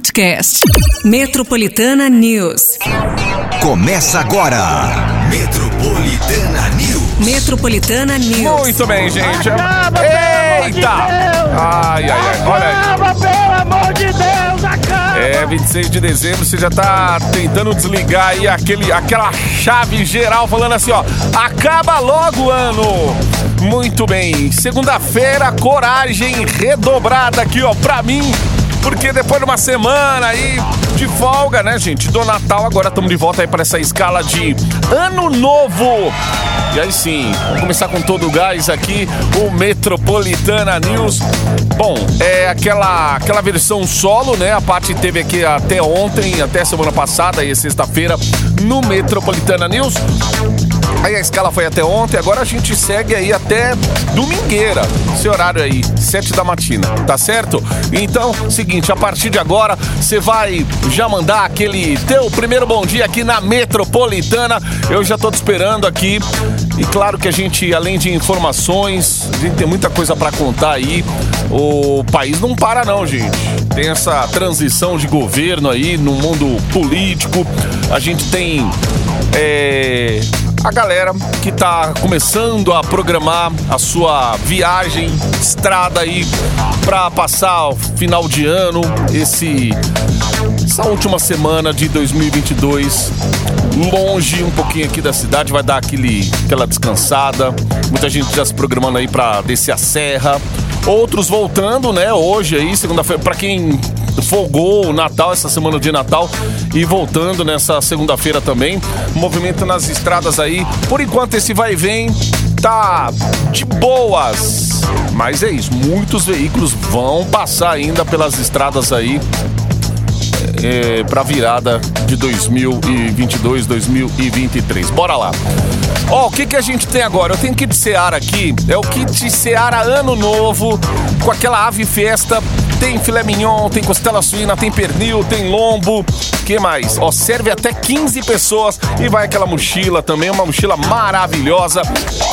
podcast. Metropolitana News. Começa agora. Metropolitana News. Metropolitana News. Muito bem, gente. Acaba, Eita! Ai, ai, ai. Olha aí. Acaba, pelo amor de Deus, acaba! É, 26 de dezembro, você já tá tentando desligar aí aquele, aquela chave geral falando assim, ó. Acaba logo o ano. Muito bem. Segunda-feira, coragem redobrada aqui, ó, pra mim. Porque depois de uma semana aí de folga, né, gente? Do Natal, agora estamos de volta aí para essa escala de Ano Novo. E aí sim, vamos começar com todo o gás aqui, o Metropolitana News. Bom, é aquela, aquela versão solo, né? A parte teve aqui até ontem, até semana passada e sexta-feira no Metropolitana News. Aí a escala foi até ontem, agora a gente segue aí até domingueira. Esse horário aí, 7 da matina, tá certo? Então, seguinte, a partir de agora, você vai já mandar aquele teu primeiro bom dia aqui na Metropolitana. Eu já tô te esperando aqui. E claro que a gente, além de informações, a gente tem muita coisa para contar aí. O país não para não, gente. Tem essa transição de governo aí no mundo político. A gente tem é, a galera que tá começando a programar a sua viagem, estrada aí para passar o final de ano, esse essa última semana de 2022 longe um pouquinho aqui da cidade, vai dar aquele aquela descansada. Muita gente já se programando aí para descer a serra. Outros voltando, né, hoje aí, segunda-feira, para quem folgou o Natal, essa semana de Natal, e voltando nessa segunda-feira também. Movimento nas estradas aí. Por enquanto, esse vai e vem tá de boas. Mas é isso, muitos veículos vão passar ainda pelas estradas aí é, para virada de 2022, 2023. Bora lá. Ó, o que que a gente tem agora? Eu tenho kit Seara aqui. É o kit Seara Ano Novo, com aquela ave festa. Tem filé mignon, tem costela suína, tem pernil, tem lombo. que mais? Ó, serve até 15 pessoas e vai aquela mochila também, uma mochila maravilhosa.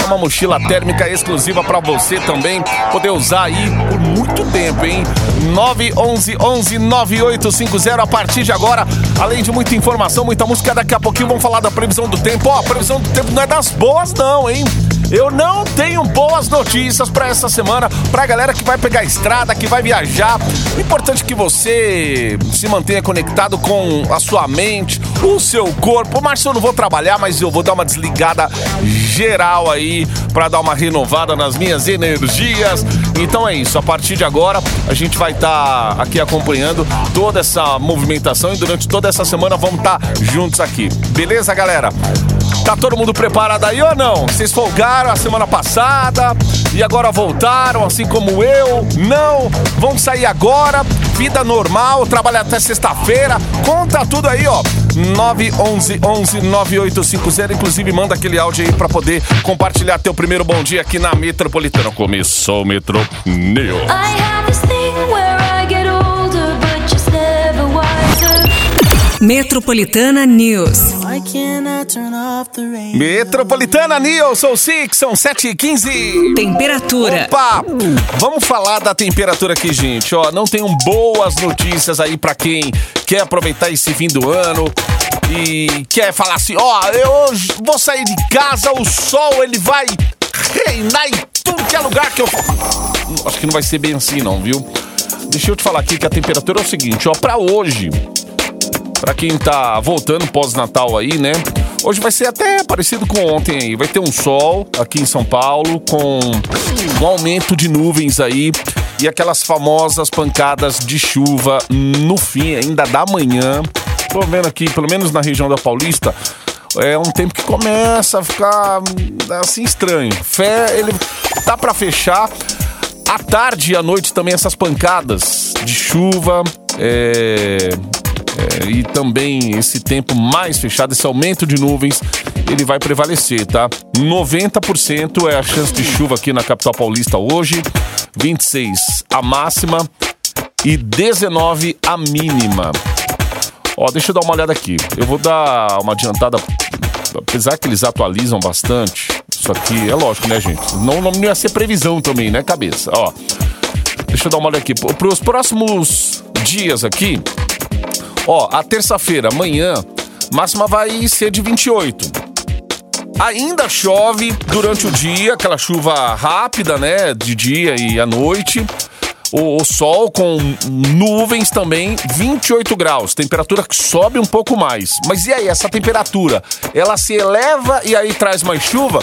Uma mochila térmica exclusiva para você também poder usar aí por muito tempo, hein? 911 11 9850 a partir de agora. Além de muita informação, muita música, daqui a pouquinho vamos falar da previsão do tempo. Ó, a previsão do tempo não é das boas não, hein? Eu não tenho boas notícias para essa semana, pra galera que vai pegar a estrada, que vai viajar. Importante que você se mantenha conectado com a sua mente, o seu corpo. Márcio, eu não vou trabalhar, mas eu vou dar uma desligada geral aí para dar uma renovada nas minhas energias. Então é isso, a partir de agora a gente vai estar tá aqui acompanhando toda essa movimentação e durante toda essa semana vamos estar tá juntos aqui. Beleza, galera? Tá todo mundo preparado aí ou não? Vocês folgaram a semana passada e agora voltaram, assim como eu? Não? Vão sair agora? Vida normal, trabalha até sexta-feira? Conta tudo aí, ó. 911 11 9850. Inclusive, manda aquele áudio aí pra poder compartilhar teu primeiro bom dia aqui na Metropolitana. Começou o Metro News. Metropolitana News. Metropolitana News, sou Six, são 7 e 15 Temperatura. Opa! Vamos falar da temperatura aqui, gente. Ó, não tenho boas notícias aí pra quem quer aproveitar esse fim do ano e quer falar assim, ó, eu vou sair de casa, o sol ele vai reinar em tudo que é lugar que eu Acho que não vai ser bem assim não, viu? Deixa eu te falar aqui que a temperatura é o seguinte, ó, pra hoje, Pra quem tá voltando pós-Natal aí, né? Hoje vai ser até parecido com ontem aí. Vai ter um sol aqui em São Paulo com um aumento de nuvens aí e aquelas famosas pancadas de chuva no fim ainda da manhã. Tô vendo aqui, pelo menos na região da Paulista, é um tempo que começa a ficar assim estranho. Fé, ele tá para fechar. À tarde e à noite também essas pancadas de chuva, é, é, e também esse tempo mais fechado, esse aumento de nuvens, ele vai prevalecer, tá? 90% é a chance de chuva aqui na capital paulista hoje, 26 a máxima e 19 a mínima. Ó, deixa eu dar uma olhada aqui. Eu vou dar uma adiantada, apesar que eles atualizam bastante. Isso aqui é lógico, né, gente? Não, não ia ser previsão também, né, cabeça? Ó, deixa eu dar uma olha aqui. Para os próximos dias aqui, Ó, a terça-feira, amanhã, máxima vai ser de 28. Ainda chove durante o dia, aquela chuva rápida, né? De dia e à noite. O, o sol com nuvens também, 28 graus. Temperatura que sobe um pouco mais. Mas e aí, essa temperatura? Ela se eleva e aí traz mais chuva?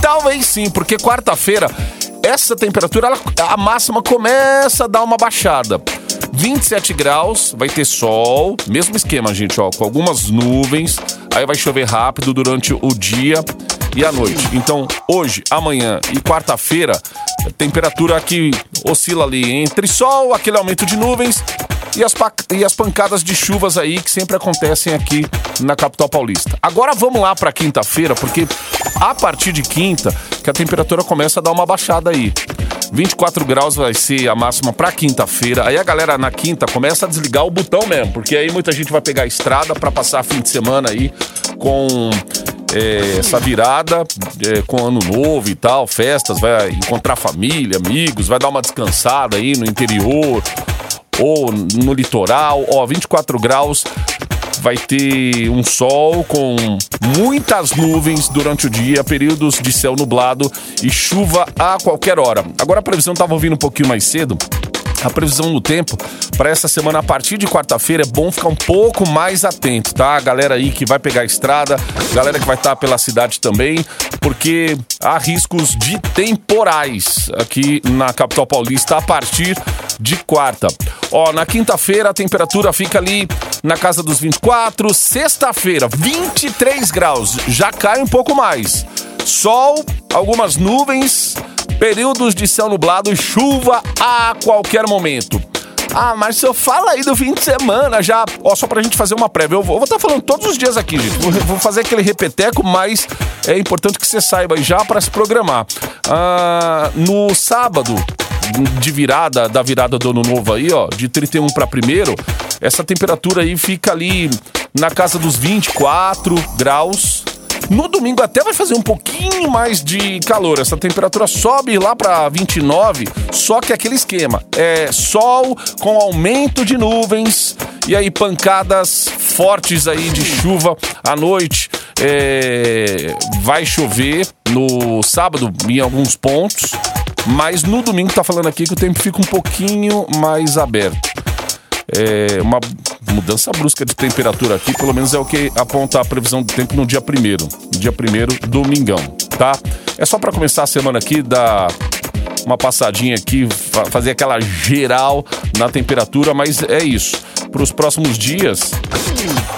Talvez sim, porque quarta-feira essa temperatura, ela- a máxima começa a dar uma baixada. 27 graus, vai ter sol, mesmo esquema, gente, ó, com algumas nuvens. Aí vai chover rápido durante o dia e a noite. Então, hoje, amanhã e quarta-feira, temperatura que oscila ali entre sol, aquele aumento de nuvens e as, e as pancadas de chuvas aí que sempre acontecem aqui na capital paulista. Agora vamos lá para quinta-feira, porque a partir de quinta que a temperatura começa a dar uma baixada aí. 24 graus vai ser a máxima para quinta-feira. Aí a galera na quinta começa a desligar o botão mesmo, porque aí muita gente vai pegar a estrada para passar fim de semana aí com é, essa virada é, com ano novo e tal, festas, vai encontrar família, amigos, vai dar uma descansada aí no interior ou no litoral, ó, 24 graus. Vai ter um sol com muitas nuvens durante o dia, períodos de céu nublado e chuva a qualquer hora. Agora a previsão estava ouvindo um pouquinho mais cedo. A previsão do tempo para essa semana a partir de quarta-feira é bom ficar um pouco mais atento, tá? Galera aí que vai pegar a estrada, galera que vai estar pela cidade também, porque há riscos de temporais aqui na capital paulista a partir de quarta. Ó, na quinta-feira a temperatura fica ali na casa dos 24, sexta-feira 23 graus, já cai um pouco mais. Sol, algumas nuvens, períodos de céu nublado e chuva a qualquer momento. Ah, eu fala aí do fim de semana já. Ó, só pra gente fazer uma prévia. Eu vou estar falando todos os dias aqui, gente. Vou, vou fazer aquele repeteco, mas é importante que você saiba já pra se programar. Ah, no sábado, de virada, da virada do ano novo aí, ó, de 31 para primeiro, essa temperatura aí fica ali na casa dos 24 graus. No domingo até vai fazer um pouquinho mais de calor. Essa temperatura sobe lá para 29, só que aquele esquema é sol com aumento de nuvens e aí pancadas fortes aí de chuva à noite. É, vai chover no sábado em alguns pontos, mas no domingo tá falando aqui que o tempo fica um pouquinho mais aberto é, uma mudança brusca de temperatura aqui, pelo menos é o que aponta a previsão do tempo no dia primeiro, dia primeiro, domingão, tá? É só para começar a semana aqui, dar uma passadinha aqui, fa- fazer aquela geral na temperatura, mas é isso. Para os próximos dias,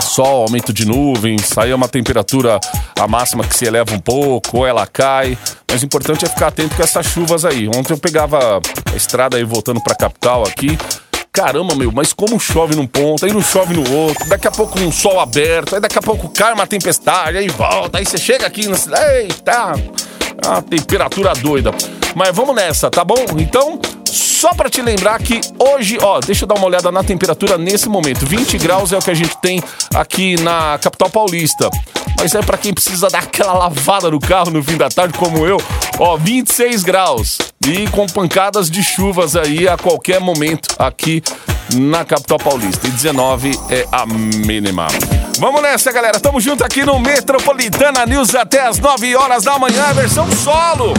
sol, aumento de nuvens, aí é uma temperatura a máxima que se eleva um pouco, ou ela cai. Mas o importante é ficar atento com essas chuvas aí. Ontem eu pegava a estrada aí voltando para a capital aqui. Caramba, meu, mas como chove num ponto, aí não chove no outro, daqui a pouco um sol aberto, aí daqui a pouco cai uma tempestade, aí volta, aí você chega aqui na cidade, eita, a temperatura doida. Mas vamos nessa, tá bom? Então, só pra te lembrar que hoje, ó, deixa eu dar uma olhada na temperatura nesse momento. 20 graus é o que a gente tem aqui na capital paulista. Mas é pra quem precisa dar aquela lavada no carro no fim da tarde, como eu, ó, 26 graus. E com pancadas de chuvas aí a qualquer momento aqui na capital paulista. E 19 é a mínima. Vamos nessa, galera. Tamo junto aqui no Metropolitana News até as 9 horas da manhã, versão solo.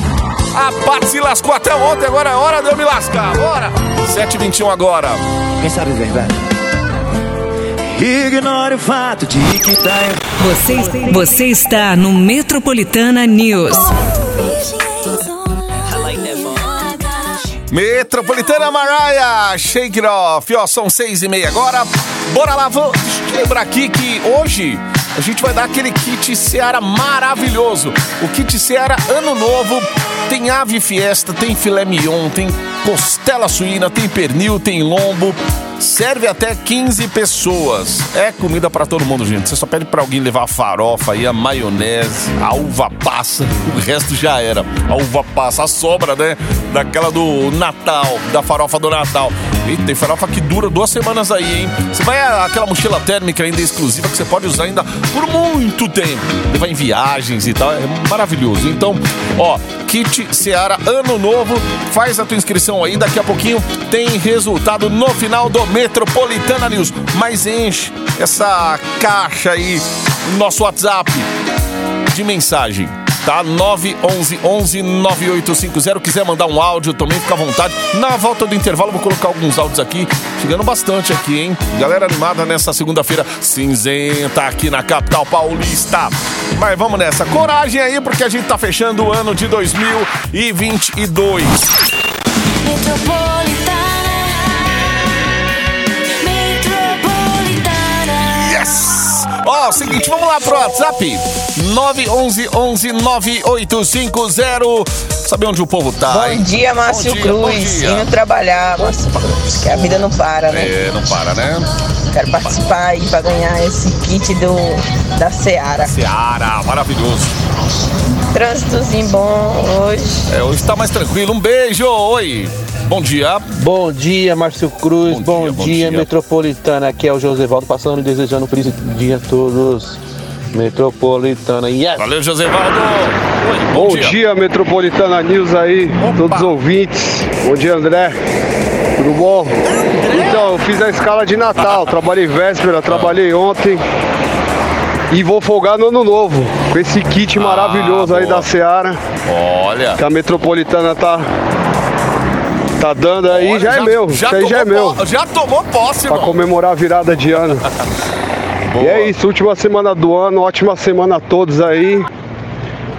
A Paty se lascou até ontem, agora é hora de eu me lascar. Bora! 7h21 agora. Quem sabe a verdade? Ignore o fato de que tá Você, você está no Metropolitana News. Metropolitana Mariah, shake it off. Ó, são seis e meia agora. Bora lá, eu lembrar aqui que hoje a gente vai dar aquele kit Seara maravilhoso. O kit Seara Ano Novo tem ave fiesta, tem filé mignon, tem costela suína, tem pernil, tem lombo. Serve até 15 pessoas. É comida pra todo mundo, gente. Você só pede pra alguém levar a farofa aí, a maionese, a uva passa. O resto já era. A uva passa, a sobra, né? Daquela do Natal, da farofa do Natal. Eita, tem farofa que dura duas semanas aí, hein? Você vai aquela mochila térmica ainda exclusiva que você pode usar ainda por muito tempo. Levar em viagens e tal, é maravilhoso. Então, ó, kit Seara Ano Novo, faz a tua inscrição aí, daqui a pouquinho tem resultado no final do Metropolitana News. Mas enche essa caixa aí no nosso WhatsApp de mensagem tá? 911 11 9850. Quiser mandar um áudio também, fica à vontade. Na volta do intervalo, vou colocar alguns áudios aqui. Chegando bastante aqui, hein? Galera animada nessa segunda-feira cinzenta aqui na capital paulista. Mas vamos nessa. Coragem aí, porque a gente tá fechando o ano de 2022. Yes! Ó, seguinte, vamos lá pro WhatsApp. 911 11 9850. Saber onde o povo tá, Bom hein? dia, Márcio Bom dia, bom Cruz. dia. Indo trabalhar, Márcio Cruz. Que a vida não para, né? É, não para, né? Quero participar aí pra ganhar esse kit do, da Seara. Seara, maravilhoso. Trânsitozinho bom hoje. É, hoje tá mais tranquilo. Um beijo, oi. Bom dia. Bom dia, Márcio Cruz. Bom Bom, dia, bom dia, dia. Metropolitana. Aqui é o Josevaldo passando e desejando um feliz dia a todos. Metropolitana. Yes! Valeu, Josevaldo. Bom, Bom dia. Metropolitana News aí, todos os ouvintes. Bom dia, André. Tudo bom? Então, eu fiz a escala de Natal, trabalhei véspera, trabalhei ontem. E vou folgar no ano novo, com esse kit maravilhoso aí Ah, boa. da Seara, Olha. que a Metropolitana tá, tá dando aí, Olha, já, é meu, isso aí já é tomou meu. Já tomou posse, Pra irmão. comemorar a virada de ano. E é isso, última semana do ano, ótima semana a todos aí.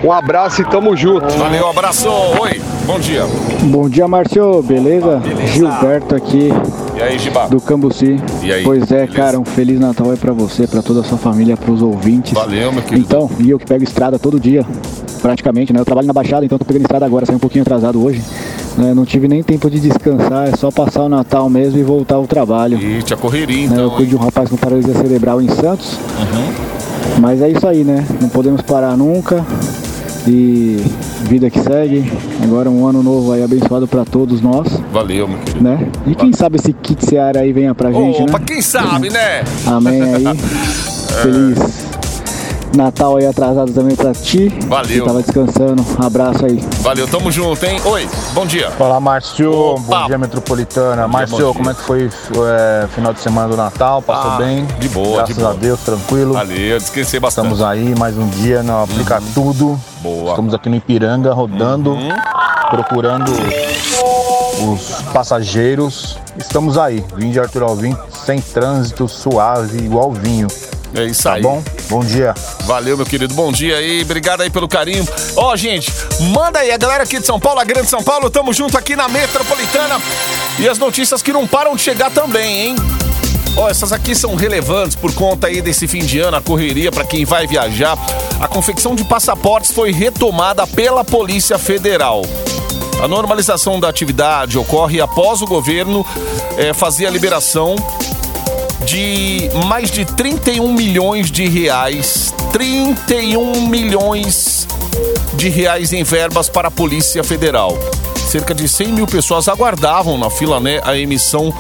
Um abraço e tamo junto. Valeu, abraço. Oi, bom dia. Bom dia, Márcio, beleza? Beleza. Gilberto aqui E aí, Giba? do Cambuci. E aí, Pois é, beleza? cara, um feliz Natal aí pra você, pra toda a sua família, pros ouvintes. Valeu, meu querido. Então, e eu que pego estrada todo dia, praticamente, né? Eu trabalho na Baixada, então tô pegando estrada agora, saí um pouquinho atrasado hoje. Né? Não tive nem tempo de descansar, é só passar o Natal mesmo e voltar ao trabalho. E tinha correria, né? Eu então. cuido de um rapaz com paralisia cerebral em Santos. Uhum. Mas é isso aí, né? Não podemos parar nunca. E vida que segue. Agora um ano novo aí abençoado pra todos nós, Valeu, meu querido. né? E quem sabe esse kit Seara aí venha pra gente, Opa, né? quem sabe, né? Amém aí. Feliz Natal aí atrasado também pra ti. Valeu. Que tava descansando. Abraço aí. Valeu, tamo junto, hein? Oi, bom dia. Olá, Márcio. Opa. Bom dia, Metropolitana. Bom Márcio, dia. como é que foi é, final de semana do Natal? Passou Ah, bem? de boa, Graças de boa. a Deus, tranquilo. Valeu, descansei bastante. Estamos aí, mais um dia, não aplica tudo. Boa. Estamos aqui no Ipiranga, rodando, Uhum. procurando os passageiros. Estamos aí, vim de Arthur Alvim, sem trânsito, suave, igual vinho. É isso Tá aí. bom? Bom dia. Valeu, meu querido. Bom dia aí. Obrigado aí pelo carinho. Ó, gente, manda aí a galera aqui de São Paulo, a Grande São Paulo. Tamo junto aqui na Metropolitana. E as notícias que não param de chegar também, hein? Ó, essas aqui são relevantes por conta aí desse fim de ano, a correria para quem vai viajar. A confecção de passaportes foi retomada pela Polícia Federal. A normalização da atividade ocorre após o governo eh, fazer a liberação de mais de 31 milhões de reais. 31 milhões de reais em verbas para a Polícia Federal. Cerca de 100 mil pessoas aguardavam na fila né, a emissão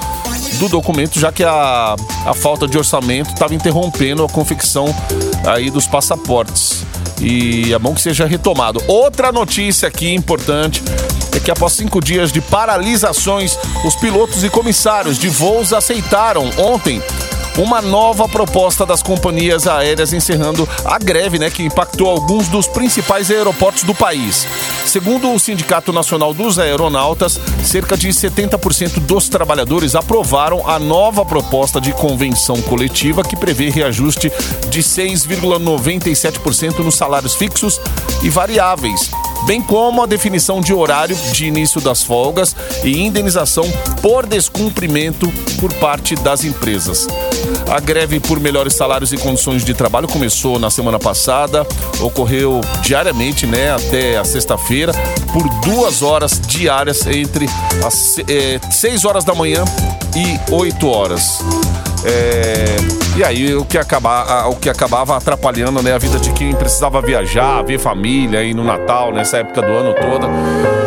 do documento, já que a, a falta de orçamento estava interrompendo a confecção aí dos passaportes. E é bom que seja retomado. Outra notícia aqui importante é que após cinco dias de paralisações, os pilotos e comissários de voos aceitaram ontem uma nova proposta das companhias aéreas encerrando a greve, né, que impactou alguns dos principais aeroportos do país. Segundo o Sindicato Nacional dos Aeronautas, cerca de 70% dos trabalhadores aprovaram a nova proposta de convenção coletiva que prevê reajuste de 6,97% nos salários fixos e variáveis bem como a definição de horário de início das folgas e indenização por descumprimento por parte das empresas. A greve por melhores salários e condições de trabalho começou na semana passada, ocorreu diariamente, né, até a sexta-feira, por duas horas diárias entre as seis horas da manhã e 8 horas. É, e aí o que, acaba, o que acabava atrapalhando né, a vida de quem precisava viajar, ver família aí no Natal, nessa época do ano toda.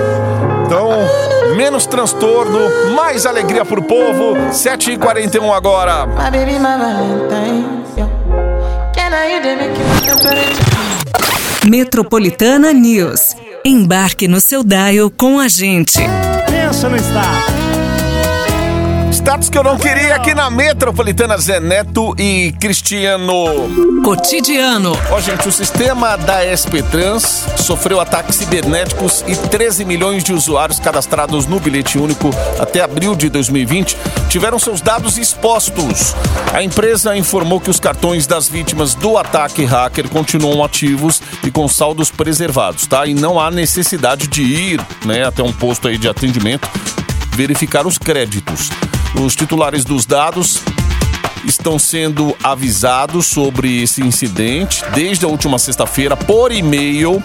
Então, menos transtorno, mais alegria pro povo. 7h41 agora. Metropolitana News. Embarque no seu dial com a gente. Pensa no estado. Status que eu não queria aqui na Metropolitana Zé Neto e Cristiano. Cotidiano. Ó, gente, o sistema da SP Trans sofreu ataques cibernéticos e 13 milhões de usuários cadastrados no bilhete único até abril de 2020 tiveram seus dados expostos. A empresa informou que os cartões das vítimas do ataque hacker continuam ativos e com saldos preservados, tá? E não há necessidade de ir, né, até um posto aí de atendimento verificar os créditos. Os titulares dos dados estão sendo avisados sobre esse incidente desde a última sexta-feira por e-mail,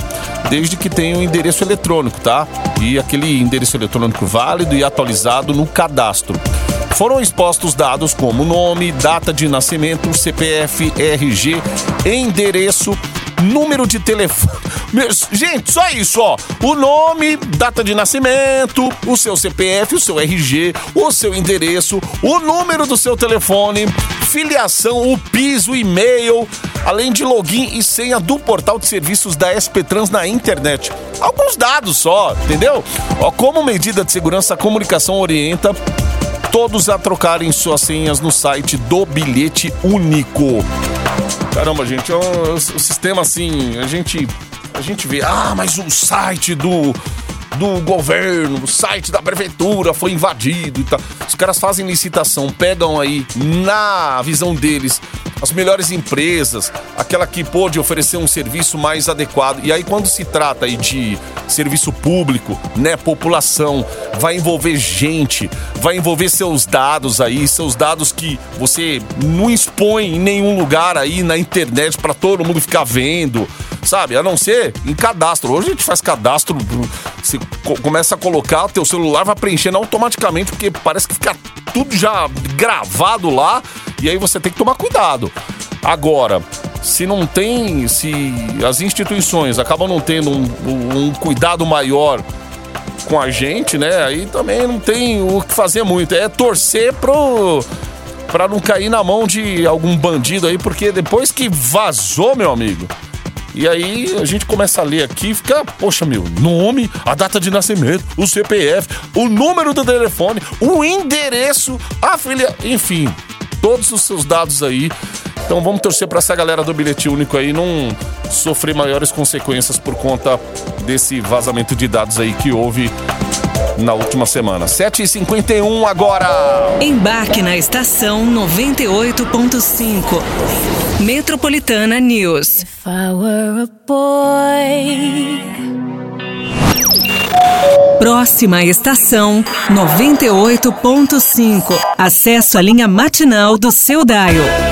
desde que tenha um endereço eletrônico, tá? E aquele endereço eletrônico válido e atualizado no cadastro. Foram expostos dados como nome, data de nascimento, CPF, RG, endereço, número de telefone. Gente, só isso, ó. O nome, data de nascimento, o seu CPF, o seu RG, o seu endereço, o número do seu telefone, filiação, o PIS, o e-mail, além de login e senha do portal de serviços da SP Trans na internet. Alguns dados só, entendeu? Ó, como medida de segurança, a comunicação orienta todos a trocarem suas senhas no site do bilhete único. Caramba, gente, é um, o sistema assim, a gente a gente vê, ah, mas o site do do governo, o site da prefeitura foi invadido e tal. Os caras fazem licitação, pegam aí na visão deles as melhores empresas, aquela que pôde oferecer um serviço mais adequado. E aí quando se trata aí de serviço público, né, população, vai envolver gente, vai envolver seus dados aí, seus dados que você não expõe em nenhum lugar aí na internet para todo mundo ficar vendo, sabe? A não ser em cadastro. Hoje a gente faz cadastro, você co- começa a colocar, teu celular vai preenchendo automaticamente porque parece que fica tudo já gravado lá e aí você tem que tomar cuidado. Agora, se não tem, se as instituições acabam não tendo um, um cuidado maior com a gente, né? Aí também não tem o que fazer muito. É torcer pro para não cair na mão de algum bandido aí, porque depois que vazou, meu amigo. E aí a gente começa a ler aqui fica, poxa, meu, nome, a data de nascimento, o CPF, o número do telefone, o endereço, a filha, enfim, todos os seus dados aí. Então vamos torcer para essa galera do bilhete único aí não sofrer maiores consequências por conta desse vazamento de dados aí que houve na última semana. 7h51 agora. Embarque na estação 98.5. Metropolitana News. If I were a boy. Próxima estação 98.5. Acesso à linha matinal do seu dial.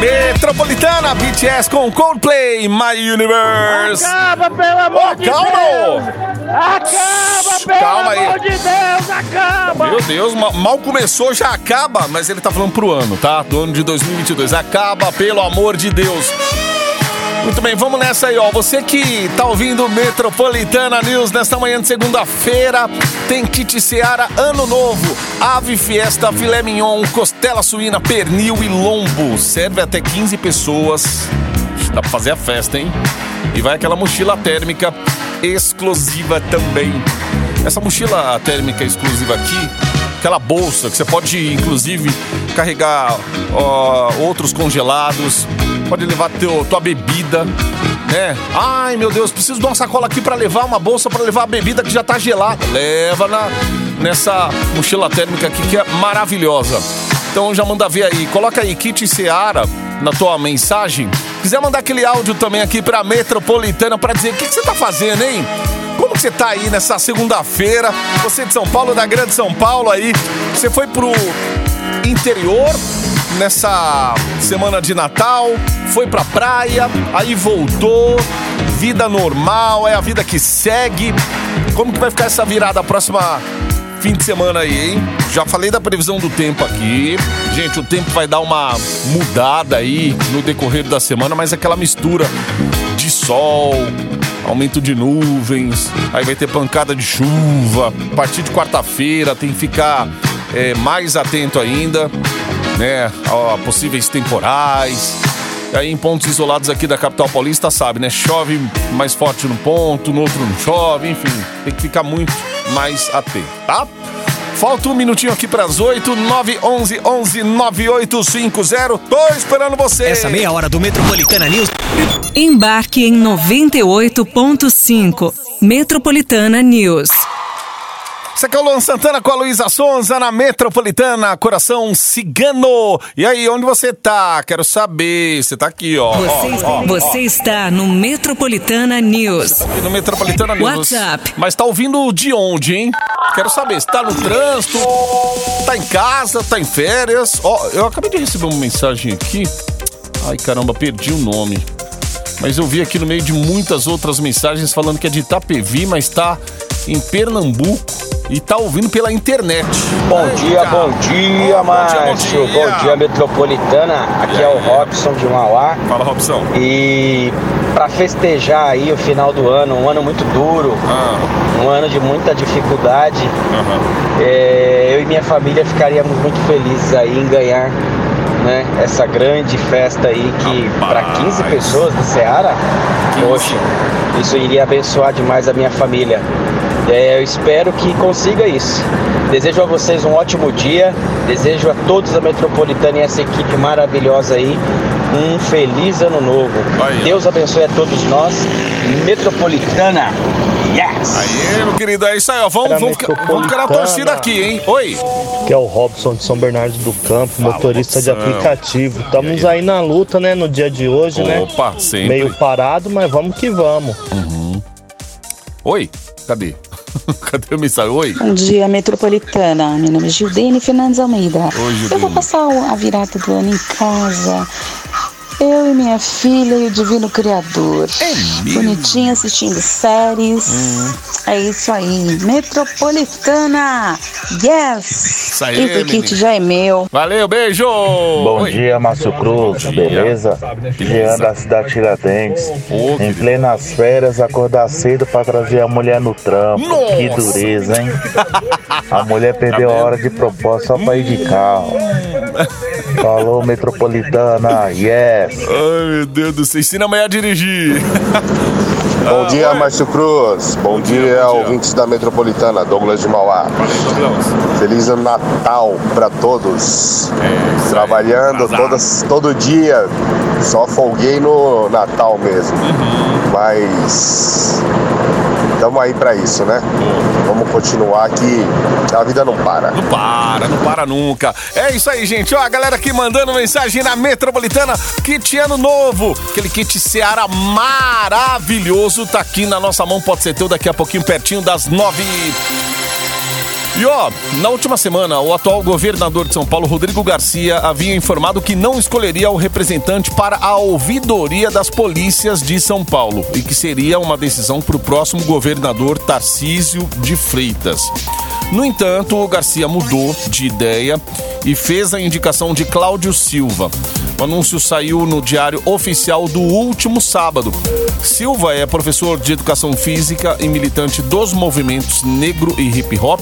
Metropolitana BTS com Coldplay, My Universe. Acaba, pelo amor Ô, de calma, Deus! Acaba, pelo Calma aí. amor de Deus! Acaba! Meu Deus, ma- mal começou, já acaba, mas ele tá falando pro ano, tá? Do ano de 2022. Acaba, pelo amor de Deus. Muito bem, vamos nessa aí, ó. Você que tá ouvindo Metropolitana News nesta manhã de segunda-feira, tem kit Seara Ano Novo, ave fiesta, filé mignon, costela suína, pernil e lombo. Serve até 15 pessoas. Dá pra fazer a festa, hein? E vai aquela mochila térmica exclusiva também. Essa mochila térmica exclusiva aqui, aquela bolsa que você pode, inclusive, carregar ó, outros congelados, pode levar teu, tua bebida, né? Ai, meu Deus, preciso de uma sacola aqui pra levar uma bolsa pra levar a bebida que já tá gelada. Leva na, nessa mochila térmica aqui que é maravilhosa. Então já manda ver aí, coloca aí Kit Seara na tua mensagem. Quiser mandar aquele áudio também aqui pra Metropolitana pra dizer o que, que você tá fazendo, hein? Como você tá aí nessa segunda-feira? Você de São Paulo, da Grande São Paulo aí. Você foi pro interior nessa semana de Natal, foi pra praia, aí voltou, vida normal, é a vida que segue. Como que vai ficar essa virada próxima fim de semana aí, hein? Já falei da previsão do tempo aqui. Gente, o tempo vai dar uma mudada aí no decorrer da semana, mas aquela mistura de sol, aumento de nuvens, aí vai ter pancada de chuva. A partir de quarta-feira tem que ficar é, mais atento ainda, né? Possíveis temporais. Aí em pontos isolados aqui da capital paulista, sabe, né? Chove mais forte num ponto, no outro não chove, enfim. Tem que ficar muito mais atento, tá? Falta um minutinho aqui para as 8, 9, 11, 11, 9850. Tô esperando você. Essa meia hora do Metropolitana News. Embarque em 98.5. Metropolitana News. Aqui é o Luan Santana com a Luísa Sonza na Metropolitana, Coração Cigano. E aí, onde você tá? Quero saber. Você tá aqui, ó. Você, ó, ó, você está no Metropolitana News. Aqui no Metropolitana News. WhatsApp. Mas tá ouvindo de onde, hein? Quero saber, se tá no trânsito, tá em casa, tá em férias. Ó, eu acabei de receber uma mensagem aqui. Ai, caramba, perdi o nome. Mas eu vi aqui no meio de muitas outras mensagens falando que é de Itapevi, mas tá em Pernambuco e tá ouvindo pela internet. Bom dia, bom dia, Márcio. Bom dia, Metropolitana. Aqui é o Robson de Mauá. Fala, Robson. E para festejar aí o final do ano, um ano muito duro, um ano de muita dificuldade, é, eu e minha família ficaríamos muito felizes aí em ganhar né, essa grande festa aí que para 15 pessoas do Ceará, poxa, isso iria abençoar demais a minha família. É, eu espero que consiga isso. Desejo a vocês um ótimo dia. Desejo a todos da Metropolitana e essa equipe maravilhosa aí um feliz ano novo. Deus abençoe a todos nós. Metropolitana. Yes! Aí, meu querido, é isso aí, ó. Vamos, vamos, vamos ficar na torcida aqui, hein? Oi! Que é o Robson de São Bernardo do Campo, motorista de Robson. aplicativo. Estamos aí na luta, né, no dia de hoje, né? Opa, sempre. Meio parado, mas vamos que vamos. Oi? Cadê? Cadê a mensagem? Oi? Bom dia, Metropolitana. Meu nome é Gildene Fernandes Almeida. Oi, Gildene. Eu vou passar o- a virada do ano em casa. Eu e minha filha e o Divino Criador. Bonitinha assistindo séries. É isso aí. Metropolitana. Yes! Isso aí, Esse kit menina. já é meu. Valeu, beijo! Bom dia, Márcio Cruz, beleza? Jean da cidade Tiradentes. Em plenas férias, acordar cedo pra trazer a mulher no trampo. Que dureza, hein? A mulher perdeu a hora de propósito só pra ir de carro. Falou, metropolitana, yes! Ai, meu Deus do céu. Ensina amanhã a dirigir. Bom dia, Márcio Cruz. Bom, dia, ouvintes da Metropolitana, Douglas de Mauá. Feliz ano Natal para todos. Trabalhando todas, todo dia. Só folguei no Natal mesmo. Mas estamos aí para isso, né? Vamos continuar que a vida não para. Não para, não para nunca. É isso aí, gente. Ó, a galera aqui mandando mensagem na Metropolitana. Kit ano novo. Aquele kit Seara maravilhoso. Tá aqui na nossa mão. Pode ser teu daqui a pouquinho, pertinho das nove. E ó, na última semana, o atual governador de São Paulo, Rodrigo Garcia, havia informado que não escolheria o representante para a ouvidoria das polícias de São Paulo e que seria uma decisão para o próximo governador Tarcísio de Freitas. No entanto, o Garcia mudou de ideia e fez a indicação de Cláudio Silva. O anúncio saiu no Diário Oficial do último sábado. Silva é professor de educação física e militante dos movimentos negro e hip hop.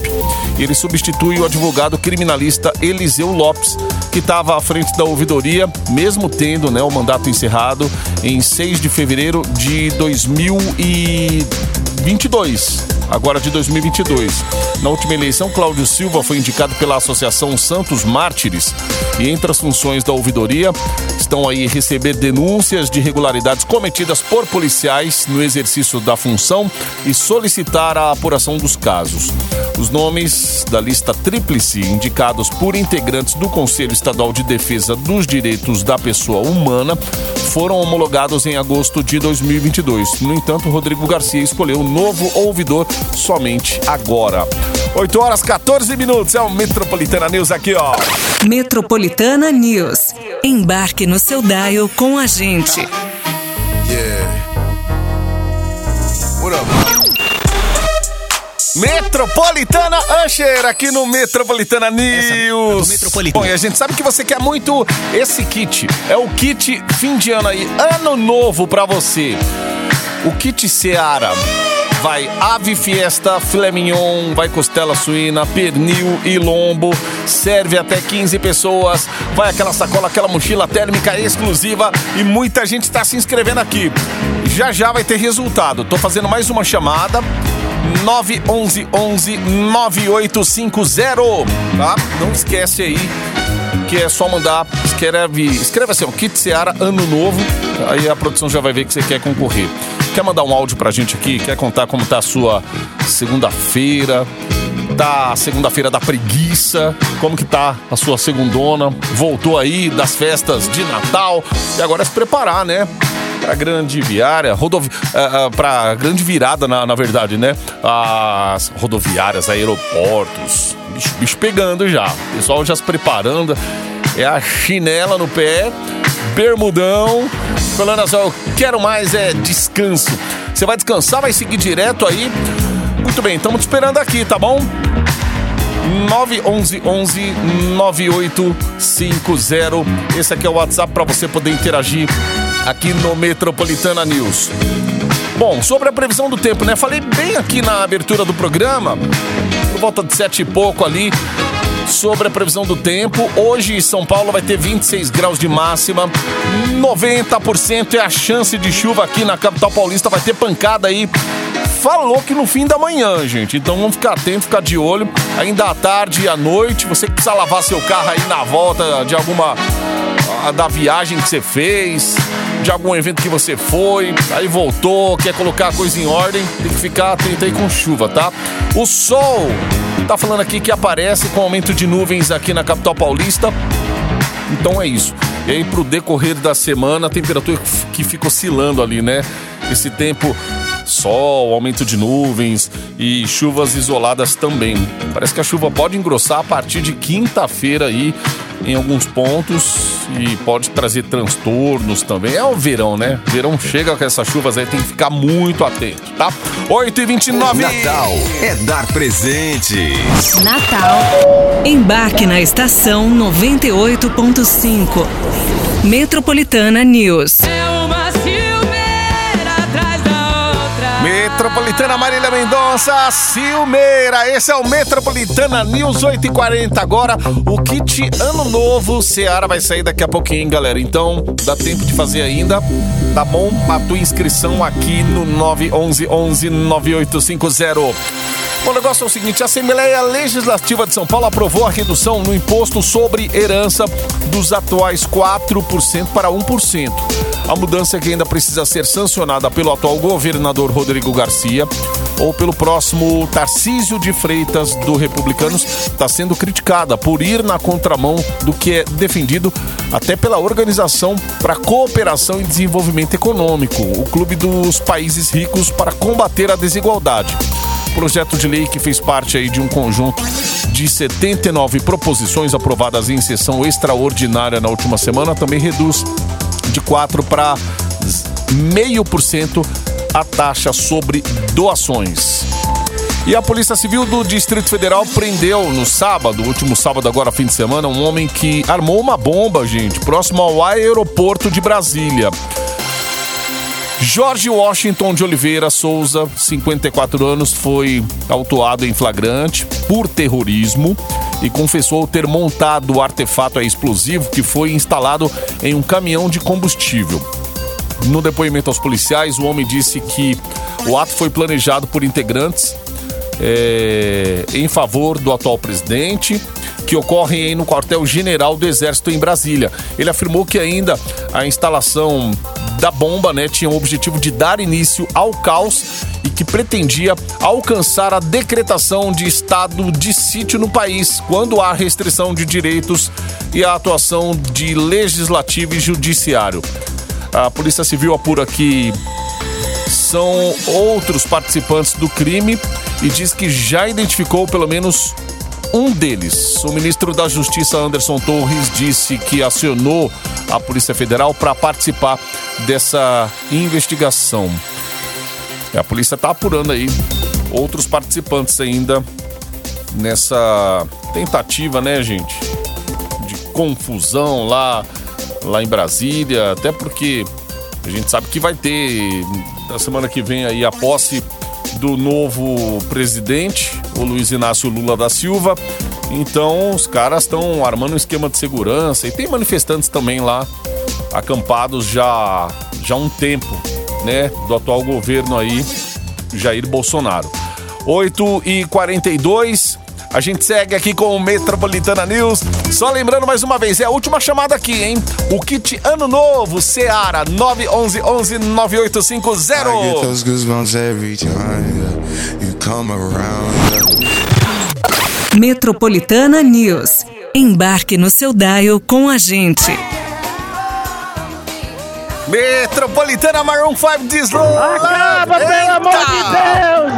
Ele substitui o advogado criminalista Eliseu Lopes, que estava à frente da ouvidoria, mesmo tendo né, o mandato encerrado em 6 de fevereiro de 2022 agora de 2022. Na última eleição, Cláudio Silva foi indicado pela Associação Santos Mártires e entre as funções da ouvidoria estão aí receber denúncias de irregularidades cometidas por policiais no exercício da função e solicitar a apuração dos casos. Os nomes da lista tríplice indicados por integrantes do Conselho Estadual de Defesa dos Direitos da Pessoa Humana foram homologados em agosto de 2022. No entanto, Rodrigo Garcia escolheu o novo ouvidor somente agora. 8 horas 14 minutos, é o Metropolitana News aqui, ó. Metropolitana News. Embarque no seu dial com a gente. What up? Metropolitana Usher aqui no Metropolitana News. Bom, e a gente sabe que você quer muito esse kit. É o kit fim de ano aí, ano novo pra você. O kit Seara vai ave fiesta, filé mignon, vai costela suína, pernil e lombo. Serve até 15 pessoas. Vai aquela sacola, aquela mochila térmica exclusiva e muita gente está se inscrevendo aqui. Já já vai ter resultado. Tô fazendo mais uma chamada. 911 9850, tá? Não esquece aí que é só mandar, escreve, escreve assim, ó, Kit Seara Ano Novo, aí a produção já vai ver que você quer concorrer. Quer mandar um áudio pra gente aqui? Quer contar como tá a sua segunda-feira? Tá a segunda-feira da preguiça? Como que tá a sua segundona? Voltou aí das festas de Natal e agora é se preparar, né? Pra grande viária, rodovi... Uh, uh, pra grande virada, na, na verdade, né? As rodoviárias, aeroportos, bicho, bicho pegando já. Pessoal já se preparando. É a chinela no pé, bermudão. Assim, eu quero mais é descanso. Você vai descansar, vai seguir direto aí. Muito bem, estamos te esperando aqui, tá bom? 911 9850. Esse aqui é o WhatsApp para você poder interagir aqui no Metropolitana News. Bom, sobre a previsão do tempo, né? Falei bem aqui na abertura do programa, por volta de sete e pouco ali, sobre a previsão do tempo. Hoje São Paulo vai ter 26 graus de máxima, 90% é a chance de chuva aqui na capital paulista, vai ter pancada aí. Falou que no fim da manhã, gente. Então vamos ficar atento, ficar de olho. Ainda à tarde e à noite, você que precisa lavar seu carro aí na volta de alguma ah, da viagem que você fez, de algum evento que você foi, aí voltou, quer colocar a coisa em ordem, tem que ficar atento aí com chuva, tá? O sol tá falando aqui que aparece com aumento de nuvens aqui na capital paulista. Então é isso. E aí pro decorrer da semana, a temperatura que fica oscilando ali, né? Esse tempo sol, aumento de nuvens e chuvas isoladas também. Parece que a chuva pode engrossar a partir de quinta-feira aí em alguns pontos e pode trazer transtornos também. É o verão, né? Verão chega com essas chuvas aí, tem que ficar muito atento, tá? 8 e 29 Natal é dar presentes. Natal. Embarque na estação 98.5. Metropolitana News. Metropolitana Marília Mendonça, Silmeira. Esse é o Metropolitana News 840 agora. O kit Ano Novo Seara vai sair daqui a pouquinho, hein, galera. Então, dá tempo de fazer ainda. Tá bom? A tua inscrição aqui no 911 9850. O negócio é o seguinte: a Assembleia Legislativa de São Paulo aprovou a redução no imposto sobre herança dos atuais 4% para 1%. A mudança que ainda precisa ser sancionada pelo atual governador Rodrigo Garcia ou pelo próximo Tarcísio de Freitas do Republicanos, está sendo criticada por ir na contramão do que é defendido até pela Organização para Cooperação e Desenvolvimento Econômico, o Clube dos Países Ricos para combater a desigualdade. Projeto de lei que fez parte aí de um conjunto de 79 proposições aprovadas em sessão extraordinária na última semana também reduz de 4 para meio por cento a taxa sobre doações. E a Polícia Civil do Distrito Federal prendeu no sábado, último sábado agora, fim de semana, um homem que armou uma bomba, gente, próximo ao aeroporto de Brasília. Jorge Washington de Oliveira Souza, 54 anos, foi autuado em flagrante por terrorismo e confessou ter montado o artefato explosivo que foi instalado em um caminhão de combustível. No depoimento aos policiais, o homem disse que o ato foi planejado por integrantes é, em favor do atual presidente, que ocorrem no quartel-general do Exército em Brasília. Ele afirmou que ainda a instalação da bomba né, tinha o objetivo de dar início ao caos e que pretendia alcançar a decretação de estado de sítio no país, quando há restrição de direitos e a atuação de legislativo e judiciário. A Polícia Civil apura que são outros participantes do crime e diz que já identificou pelo menos um deles. O ministro da Justiça, Anderson Torres, disse que acionou a Polícia Federal para participar dessa investigação. A polícia está apurando aí outros participantes ainda nessa tentativa, né, gente, de confusão lá, lá em Brasília, até porque A gente sabe que vai ter na semana que vem aí a posse do novo presidente, o Luiz Inácio Lula da Silva. Então os caras estão armando um esquema de segurança e tem manifestantes também lá acampados já já há um tempo, né, do atual governo aí Jair Bolsonaro. 8 e 42 a gente segue aqui com o Metropolitana News. Só lembrando mais uma vez, é a última chamada aqui, hein? O kit Ano Novo, Seara, 911 9850. I get those goosebumps every time you come around. Metropolitana News. Embarque no seu dial com a gente. Metropolitana Maroon 5 diz Acaba, pelo amor de Deus!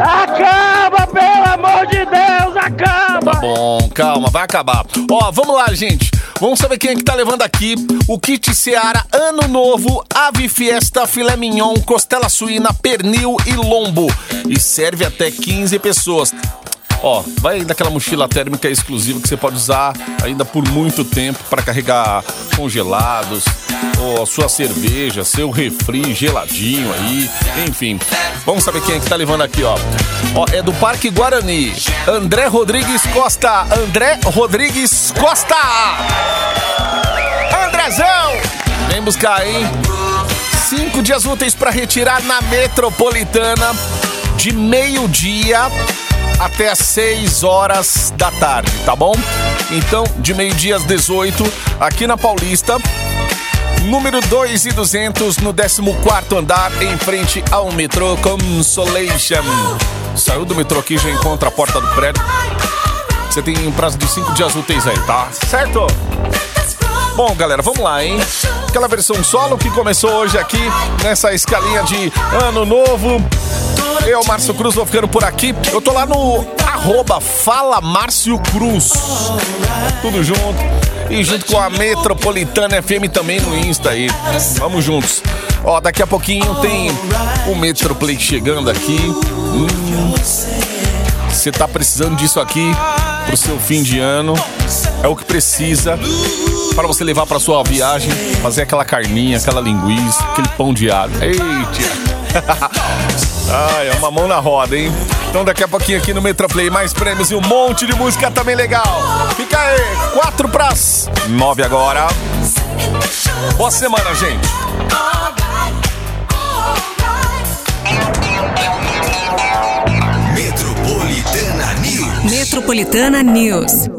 Acaba, pelo amor de Deus! Acaba! Tá bom, calma, vai acabar. Ó, vamos lá, gente. Vamos saber quem é que tá levando aqui o kit Seara Ano Novo, Ave Fiesta, Filé Mignon, Costela Suína, Pernil e Lombo. E serve até 15 pessoas. Ó, vai daquela mochila térmica exclusiva que você pode usar ainda por muito tempo para carregar congelados, ou a sua cerveja, seu refri geladinho aí, enfim. Vamos saber quem é que tá levando aqui, ó. Ó, é do Parque Guarani. André Rodrigues Costa. André Rodrigues Costa. Andrezão! Vem buscar, hein? Cinco dias úteis para retirar na Metropolitana de meio-dia até às 6 horas da tarde, tá bom? Então, de meio-dia às 18, aqui na Paulista, número 2 e 200, no 14 andar, em frente ao metrô Consolation. Saiu do metrô aqui, já encontra a porta do prédio. Você tem um prazo de 5 dias úteis aí, tá? Certo? Bom, galera, vamos lá, hein? Aquela versão solo que começou hoje aqui nessa escalinha de Ano Novo. Eu, Márcio Cruz, vou ficando por aqui. Eu tô lá no arroba Fala Márcio Cruz. Tudo junto. E junto com a Metropolitana FM também no Insta aí. Vamos juntos. Ó, daqui a pouquinho tem o Metroplay chegando aqui. Hum, Você tá precisando disso aqui pro seu fim de ano. É o que precisa para você levar para sua viagem, fazer aquela carninha, aquela linguiça, aquele pão de alho. Eita! Ai, é uma mão na roda, hein? Então daqui a pouquinho aqui no Metroplay mais prêmios e um monte de música também legal. Fica aí, quatro pras nove agora. Boa semana, gente. Metropolitana News. Metropolitana News.